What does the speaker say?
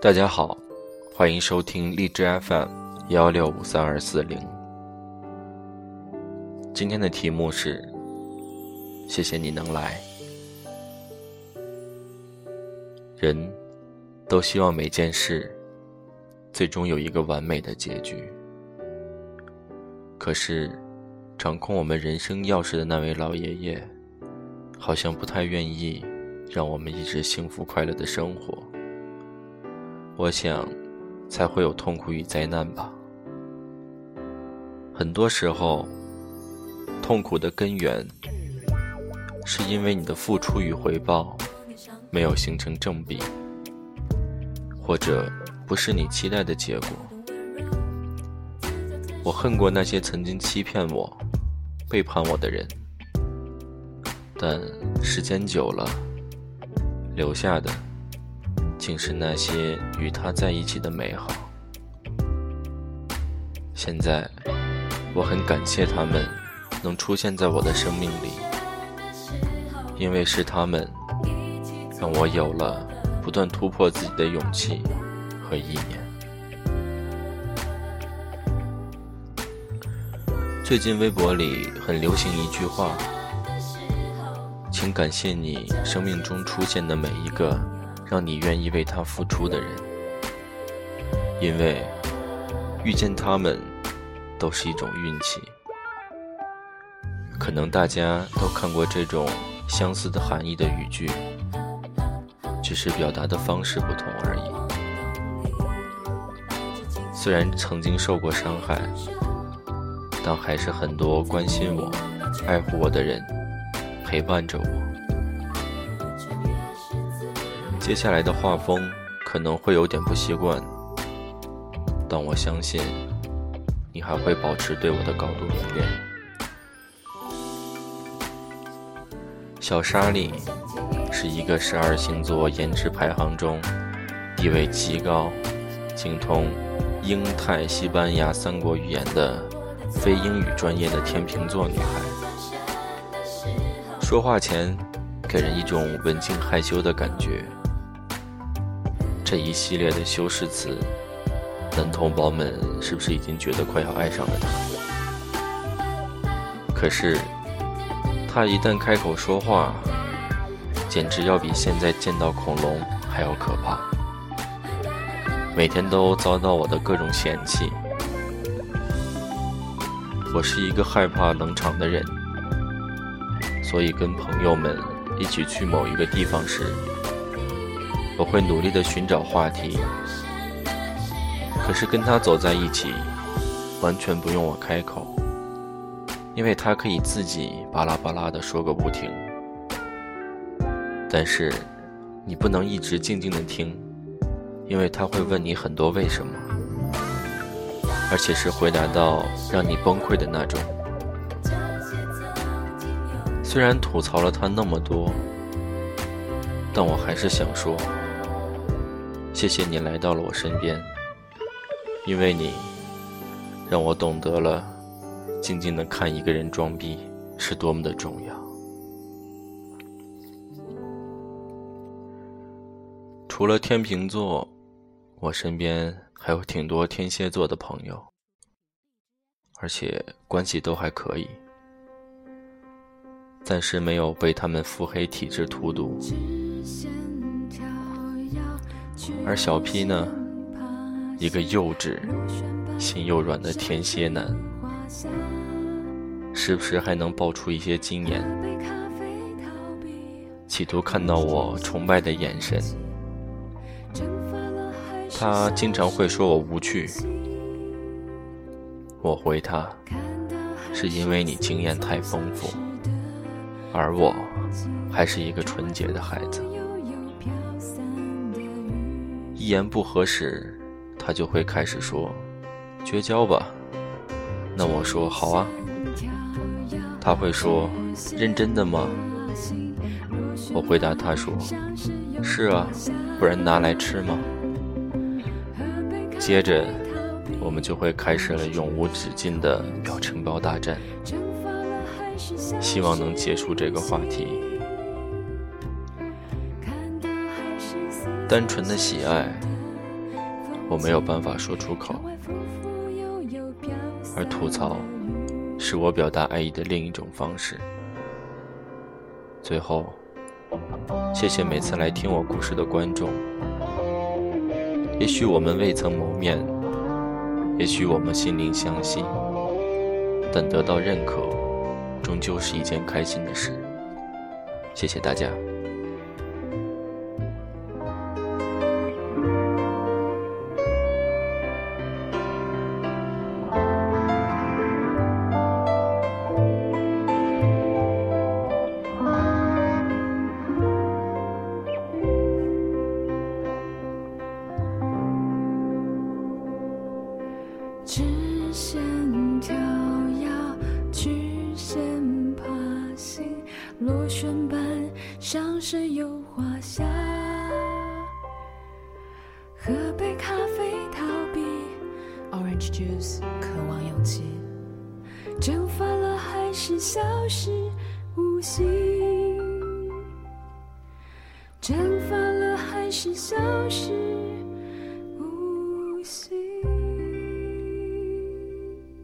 大家好，欢迎收听荔枝 FM 幺六五三二四零。今天的题目是：谢谢你能来。人都希望每件事最终有一个完美的结局，可是掌控我们人生钥匙的那位老爷爷，好像不太愿意让我们一直幸福快乐的生活。我想，才会有痛苦与灾难吧。很多时候，痛苦的根源，是因为你的付出与回报没有形成正比，或者不是你期待的结果。我恨过那些曾经欺骗我、背叛我的人，但时间久了，留下的。竟是那些与他在一起的美好。现在，我很感谢他们能出现在我的生命里，因为是他们让我有了不断突破自己的勇气和意念。最近微博里很流行一句话：“请感谢你生命中出现的每一个。”让你愿意为他付出的人，因为遇见他们都是一种运气。可能大家都看过这种相似的含义的语句，只是表达的方式不同而已。虽然曾经受过伤害，但还是很多关心我、爱护我的人陪伴着我。接下来的画风可能会有点不习惯，但我相信你还会保持对我的高度依恋。小莎莉是一个十二星座颜值排行中地位极高、精通英泰西班牙三国语言的非英语专业的天秤座女孩，说话前给人一种文静害羞的感觉。这一系列的修饰词，男同胞们是不是已经觉得快要爱上了他？可是，他一旦开口说话，简直要比现在见到恐龙还要可怕。每天都遭到我的各种嫌弃。我是一个害怕冷场的人，所以跟朋友们一起去某一个地方时。我会努力的寻找话题，可是跟他走在一起，完全不用我开口，因为他可以自己巴拉巴拉的说个不停。但是，你不能一直静静的听，因为他会问你很多为什么，而且是回答到让你崩溃的那种。虽然吐槽了他那么多，但我还是想说。谢谢你来到了我身边，因为你让我懂得了静静的看一个人装逼是多么的重要。除了天秤座，我身边还有挺多天蝎座的朋友，而且关系都还可以，暂时没有被他们腹黑体质荼毒。而小 P 呢，一个幼稚、心又软的天蝎男，时不时还能爆出一些经验，企图看到我崇拜的眼神。他经常会说我无趣，我回他，是因为你经验太丰富，而我还是一个纯洁的孩子。一言不合时，他就会开始说：“绝交吧。”那我说：“好啊。”他会说：“认真的吗？”我回答他说：“是啊，不然拿来吃吗？”接着，我们就会开始了永无止境的表情包大战，希望能结束这个话题。单纯的喜爱，我没有办法说出口，而吐槽是我表达爱意的另一种方式。最后，谢谢每次来听我故事的观众。也许我们未曾谋面，也许我们心灵相惜，但得到认可，终究是一件开心的事。谢谢大家。螺旋般上升又滑下，喝杯咖啡逃避，Orange juice 渴望勇气，蒸发了还是消失无形，蒸发了还是消失。